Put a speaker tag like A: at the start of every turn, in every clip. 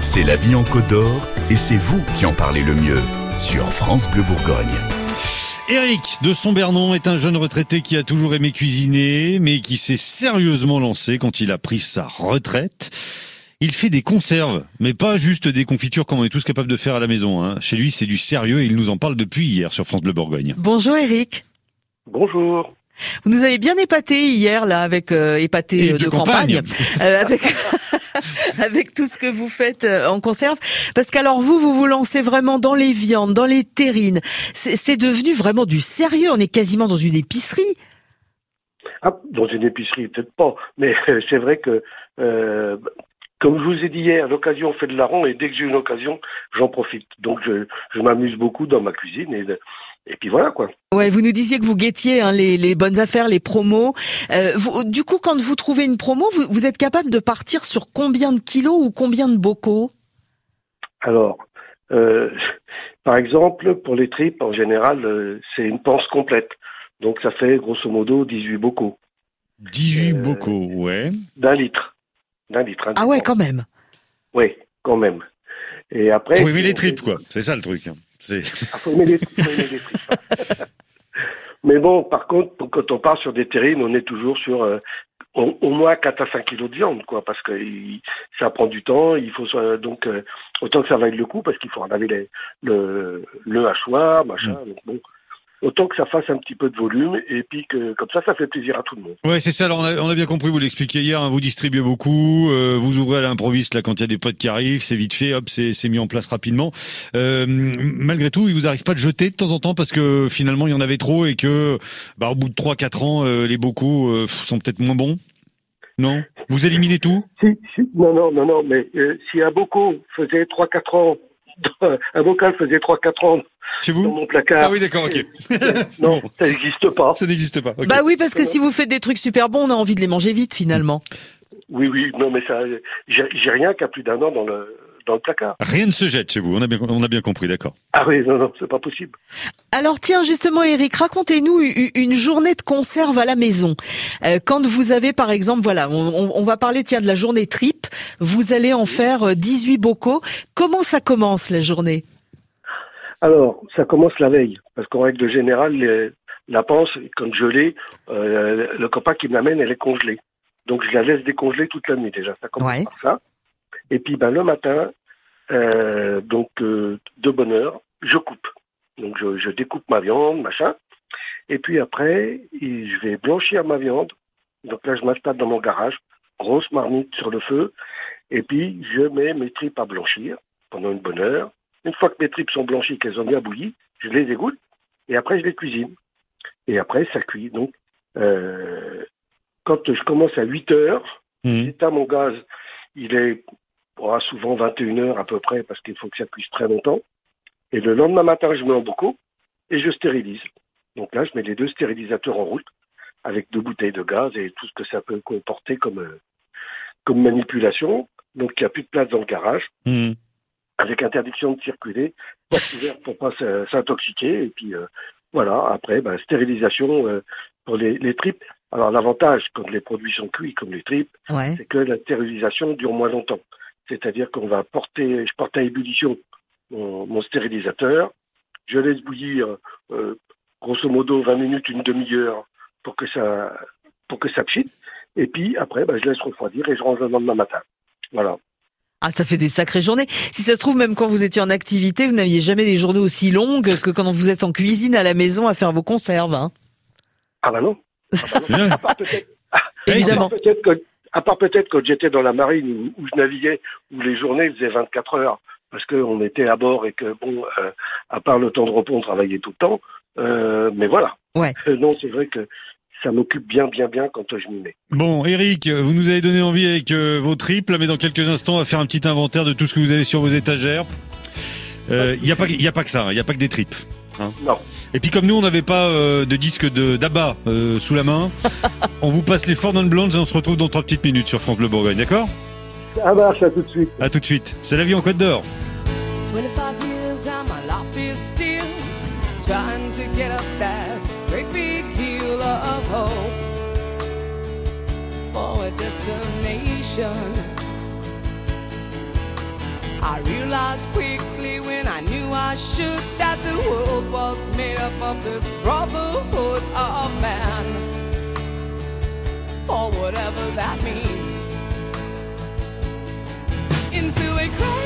A: C'est la vie en Côte d'Or et c'est vous qui en parlez le mieux sur France Bleu Bourgogne. Eric de Sombernon est un jeune retraité qui a toujours aimé cuisiner, mais qui s'est sérieusement lancé quand il a pris sa retraite. Il fait des conserves, mais pas juste des confitures comme on est tous capables de faire à la maison. Hein. Chez lui, c'est du sérieux et il nous en parle depuis hier sur France Bleu Bourgogne. Bonjour Eric. Bonjour. Vous nous avez bien épaté hier là avec euh, épaté euh, de, campagne, euh, avec tout ce que vous faites en conserve parce qu'alors vous vous vous lancez vraiment dans les viandes, dans les terrines. C'est devenu vraiment du sérieux, on est quasiment dans une épicerie. Ah, dans une épicerie peut-être pas, mais c'est vrai que comme je vous ai dit hier, l'occasion fait de la et dès que j'ai une occasion, j'en profite. Donc je, m'amuse beaucoup dans ma cuisine et et puis voilà quoi. Ouais, vous nous disiez que vous guettiez hein, les, bonnes affaires, les promos. Euh, du coup, quand vous trouvez une promo, vous, êtes capable de partir sur combien de kilos ou combien de bocaux Alors, euh, par exemple, pour les tripes, en général, euh, c'est une panse complète. Donc ça fait grosso modo 18 bocaux. 18 bocaux, ouais. D'un litre. D'un litre. Hein, ah ouais, quand même. Oui, quand même. Et après. Oui, les tripes, quoi. C'est ça le truc. Ah, hein. Mais bon, par contre, quand on part sur des terrines, on est toujours sur euh, au, moins 4 à 5 kilos de viande, quoi, parce que ça prend du temps, il faut donc euh, autant que ça vaille le coup, parce qu'il faut enlever le, le hachoir, machin. Mm. Donc, autant que ça fasse un petit peu de volume et puis que comme ça, ça fait plaisir à tout le monde. Ouais, c'est ça. Alors on a, on a bien compris, vous l'expliquiez hier, hein, vous distribuez beaucoup, euh, vous ouvrez à l'improviste là quand il y a des potes qui arrivent, c'est vite fait, hop, c'est mis en place rapidement. Euh, malgré tout, il vous arrive pas de jeter de temps en temps parce que finalement il y en avait trop et que bah, au bout de 3-4 ans, euh, les bocaux euh, sont peut-être moins bons. Non Vous éliminez tout si, si, Non, non, non, non, mais si un bocaux faisait trois quatre ans un bocal faisait 3-4 ans chez vous dans mon placard. Ah oui, d'accord, ok. non, ça n'existe pas. Ça n'existe pas. Bah oui, parce que si vous faites des trucs super bons, on a envie de les manger vite finalement. Oui, oui, non, mais ça, j'ai rien qu'à plus d'un an dans le dans le placard. Rien ne se jette chez vous, on a bien, on a bien compris, d'accord. Ah oui, non, non, c'est pas possible. Alors tiens, justement, Eric, racontez-nous une journée de conserve à la maison. Euh, quand vous avez, par exemple, voilà, on, va parler, tiens, de la journée trip, vous allez en faire 18 euh, bocaux. Comment ça commence la journée alors, ça commence la veille, parce qu'en règle générale, la panse, comme je l'ai, euh, le copain qui me elle est congelée. Donc je la laisse décongeler toute la nuit déjà. Ça commence par ça. Et puis ben, le matin, euh, donc, euh, de bonne heure, je coupe. Donc, je, découpe ma viande, machin. Et puis après, je vais blanchir ma viande. Donc là, je m'installe dans mon garage, grosse marmite sur le feu. Et puis, je mets mes tripes à blanchir pendant une bonne heure. Une fois que mes tripes sont blanchies, qu'elles ont bien bouilli, je les égoutte. Et après, je les cuisine. Et après, ça cuit. Donc, euh, quand je commence à 8 heures, j'éteins mmh. mon gaz. Il est aura souvent 21 heures à peu près parce qu'il faut que ça cuise très longtemps. Et le lendemain matin, je mets en bocaux et je stérilise. Donc là, je mets les deux stérilisateurs en route avec deux bouteilles de gaz et tout ce que ça peut comporter comme, euh, comme manipulation. Donc il n'y a plus de place dans le garage. Hmm. Avec interdiction de circuler, porte ouverte pour pas s'intoxiquer. Et puis euh, voilà, après, ben, stérilisation euh, pour les, tripes. Alors l'avantage, quand les produits sont cuits comme les tripes, c'est que la stérilisation dure moins longtemps c'est-à-dire qu'on va porter, je porte à ébullition mon, stérilisateur, je laisse bouillir euh, grosso modo 20 minutes, une demi-heure pour que ça pour que ça pchite, et puis après bah, je laisse refroidir et je range le lendemain matin. Voilà. Ah, ça fait des sacrées journées. Si ça se trouve, même quand vous étiez en activité, vous n'aviez jamais des journées aussi longues que quand vous êtes en cuisine à la maison à faire vos conserves. Hein ah bah non. évidemment à part peut-être quand j'étais dans la marine où, je naviguais, où les journées faisaient 24 heures, parce qu'on était à bord et que, bon, euh, à part le temps de repos, on travaillait tout le temps. Euh, mais voilà. Ouais. Euh, non, c'est vrai que ça m'occupe bien, bien, bien quand je m'y mets. Bon, Eric, vous nous avez donné envie avec vos triples, mais dans quelques instants, on va faire un petit inventaire de tout ce que vous avez sur vos étagères. Il n'y a, pas, a pas que ça, il hein. n'y a pas que des tripes. Hein. Non. Et puis comme nous, on n'avait pas euh, de disque de d'abat euh, sous la main, on vous passe les Four Non Blondes et on se retrouve dans 3 petites minutes sur France Bleu Bourgogne, d'accord Ça marche, à tout de suite. À tout de suite. C'est la vie en Côte d'Or. I realized quickly when I knew I should that the world was of this brotherhood of man, for whatever that means, into a crowd.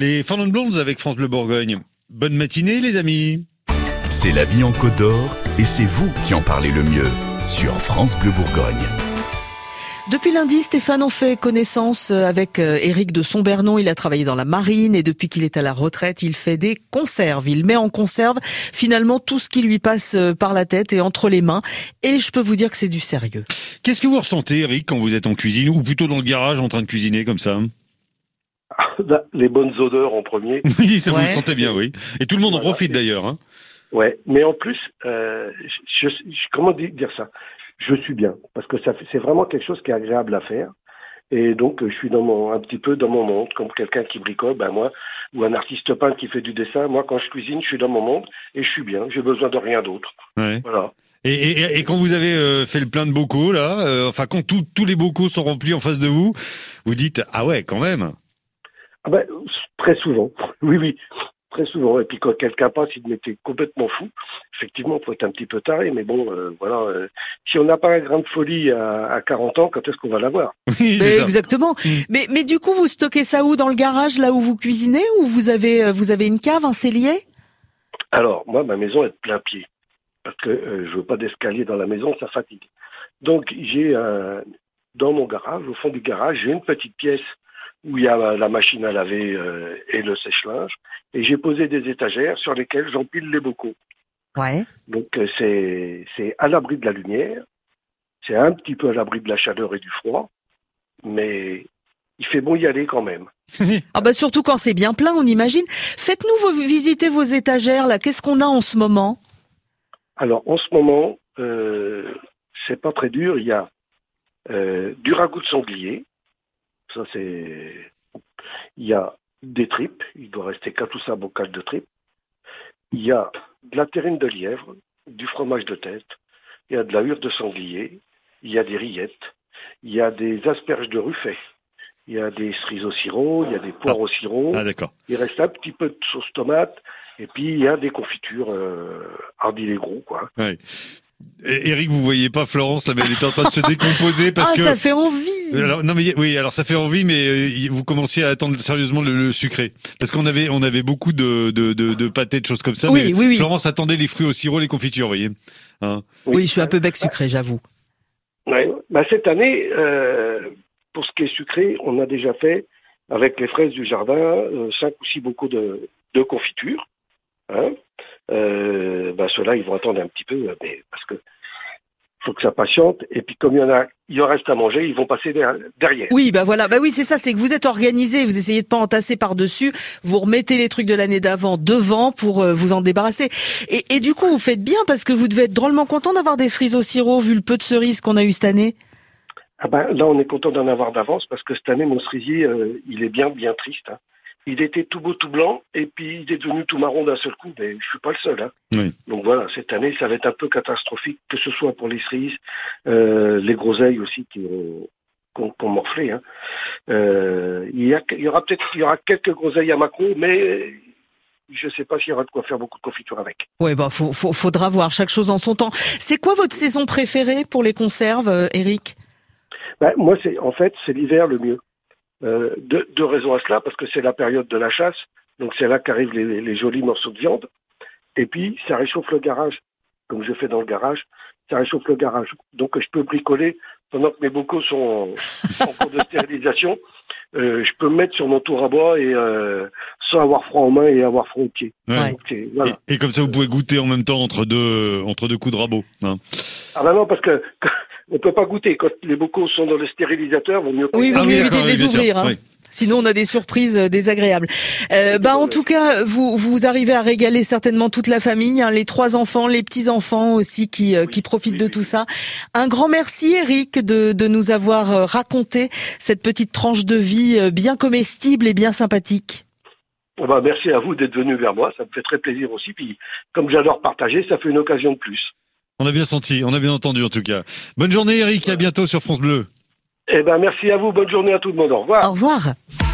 A: Les Fernandes Blondes avec France Bleu Bourgogne. Bonne matinée les amis C'est la vie en Côte d'Or et c'est vous qui en parlez le mieux sur France Bleu Bourgogne. Depuis lundi, Stéphane en fait connaissance euh, avec euh, Éric de Sombernon. Il a travaillé dans la marine et depuis qu'il est à la retraite, il fait des conserves. Il met en conserve finalement tout ce qui lui passe euh, par la tête et entre les mains. Et je peux vous dire que c'est du sérieux. Qu'est-ce que vous ressentez, Éric, quand vous êtes en cuisine ou plutôt dans le garage en train de cuisiner comme ça ah, bah, Les bonnes odeurs en premier. Oui, ça vous le sentez bien, oui. Et tout le monde en profite d'ailleurs. Hein. Ouais, mais en plus, je, je, comment dire ça je suis bien parce que ça c'est vraiment quelque chose qui est agréable à faire. Et donc, euh, je suis dans mon, un petit peu dans mon monde, comme quelqu'un qui bricole, ben moi, ou un artiste peintre qui fait du dessin. Moi, quand je cuisine, je suis dans mon monde et je suis bien. J'ai besoin de rien d'autre. Voilà. Et, quand vous avez euh, fait le plein de bocaux, là, euh, enfin, quand tous les bocaux sont remplis en face de vous, vous dites Ah ouais, quand même ah ben, Très souvent, oui, oui très souvent. Et puis quand quelqu'un passe, il m'était complètement fou. Effectivement, on peut être un petit peu taré, mais bon, euh, voilà. Euh, si on n'a pas un grain de folie à, 40 ans, quand est-ce qu'on va l'avoir Exactement. Mm. Mais, mais du coup, vous stockez ça où Dans le garage, là où vous cuisinez Ou vous avez, euh, vous avez une cave, un cellier Alors, moi, ma maison est de plein pied. Parce que je je veux pas d'escalier dans la maison, ça fatigue. Donc, j'ai Dans mon garage, au fond du garage, j'ai une petite pièce où il y a la machine à laver euh, et le sèche-linge. Et j'ai posé des étagères sur lesquelles j'empile les bocaux. Ouais. Donc euh, c'est, à l'abri de la lumière, c'est un petit peu à l'abri de la chaleur et du froid, mais il fait bon y aller quand même. ah bah surtout quand c'est bien plein, on imagine. Faites-nous visiter vos étagères là. Qu'est-ce qu'on a en ce moment Alors en ce moment, euh, c'est pas très dur. Il y a du ragoût de sanglier ça, c'est. Il y a des tripes, il doit rester qu'à ou ça bocales de tripes. Il y a de la terrine de lièvre, du fromage de tête, il y a de la hure de sanglier, il y a des rillettes, il y a des asperges de ruffet, il y a des cerises au sirop, il y a des poires au sirop. Ah, il reste un petit peu de sauce tomate, et puis il y a des confitures euh, gros quoi. Oui. Eh, Eric, vous voyez pas Florence là, mais elle est en train de se décomposer ah, parce ah, que ça fait envie. non mais oui, alors ça fait envie, mais euh, vous commencez à attendre sérieusement le, sucré parce qu'on avait on avait beaucoup de de de, pâtés, de choses comme ça. Oui, Florence attendait les fruits au sirop, les confitures, voyez. Hein. oui, je suis un peu bec sucré, j'avoue. Ouais. Bah, cette année, euh, pour ce qui est sucré, on a déjà fait avec les fraises du jardin euh, cinq ou six beaucoup de de confiture. Hein euh, ben Ceux-là, ils vont attendre un petit peu, euh, mais parce que faut que ça patiente. Et puis comme il y en a, il en reste à manger, ils vont passer derrière. Oui, bah voilà, bah oui, c'est ça, c'est que vous êtes organisé, vous essayez de pas entasser par dessus, vous remettez les trucs de l'année d'avant devant pour euh, vous en débarrasser. Et, du coup, vous faites bien parce que vous devez être drôlement content d'avoir des cerises au sirop vu le peu de cerises qu'on a eu cette année. Ah ben là, on est content d'en avoir d'avance parce que cette année, mon cerisier, il est bien, bien triste. Hein il était tout beau, tout blanc, et puis il est devenu tout marron d'un seul coup. Mais je suis pas le seul. Hein. Donc voilà, cette année, ça va être un peu catastrophique, que ce soit pour les cerises, euh, les groseilles aussi qui ont, morflé. Hein. Euh, il, y aura peut-être, il y aura quelques groseilles à Macron, mais je ne sais pas s'il y aura de quoi faire beaucoup de confiture avec. Oui, bah, faudra voir chaque chose en son temps. C'est quoi votre saison préférée pour les conserves, Eric euh, ben, Moi, c'est en fait, c'est l'hiver le mieux euh, deux, raisons à cela, parce que c'est la période de la chasse, donc c'est là qu'arrivent les, les, jolis morceaux de viande. Et puis, ça réchauffe le garage, comme je fais dans le garage, ça réchauffe le garage. Donc, je peux bricoler pendant que mes bocaux sont en, cours de stérilisation. Euh, je peux me mettre sur mon tour à bois et euh, sans avoir froid en main et avoir froid au pied et, comme ça, vous pouvez goûter en même temps entre deux entre deux coups de rabot. Hein. Ah ben non, parce que on ne peut pas goûter. Quand les bocaux sont dans le stérilisateur, vaut mieux. Oui, vaut mieux ah éviter de les ouvrir. Hein. Sinon, on a des surprises euh, désagréables. Euh, bah, en tout cas, vous vous arrivez à régaler certainement toute la famille, hein, les trois enfants, les petits enfants aussi qui euh, profitent de tout ça. Un grand merci, Eric, de nous avoir raconté cette petite tranche de vie bien comestible et bien sympathique. Ah bah, merci à vous d'être venu vers moi, ça me fait très plaisir aussi. Puis, comme j'adore partager, ça fait une occasion de plus. On a bien senti, on a bien entendu en tout cas. Bonne journée Eric, à bientôt sur France Bleu. Eh ben merci à vous, bonne journée à tout le monde. Au revoir. Au revoir.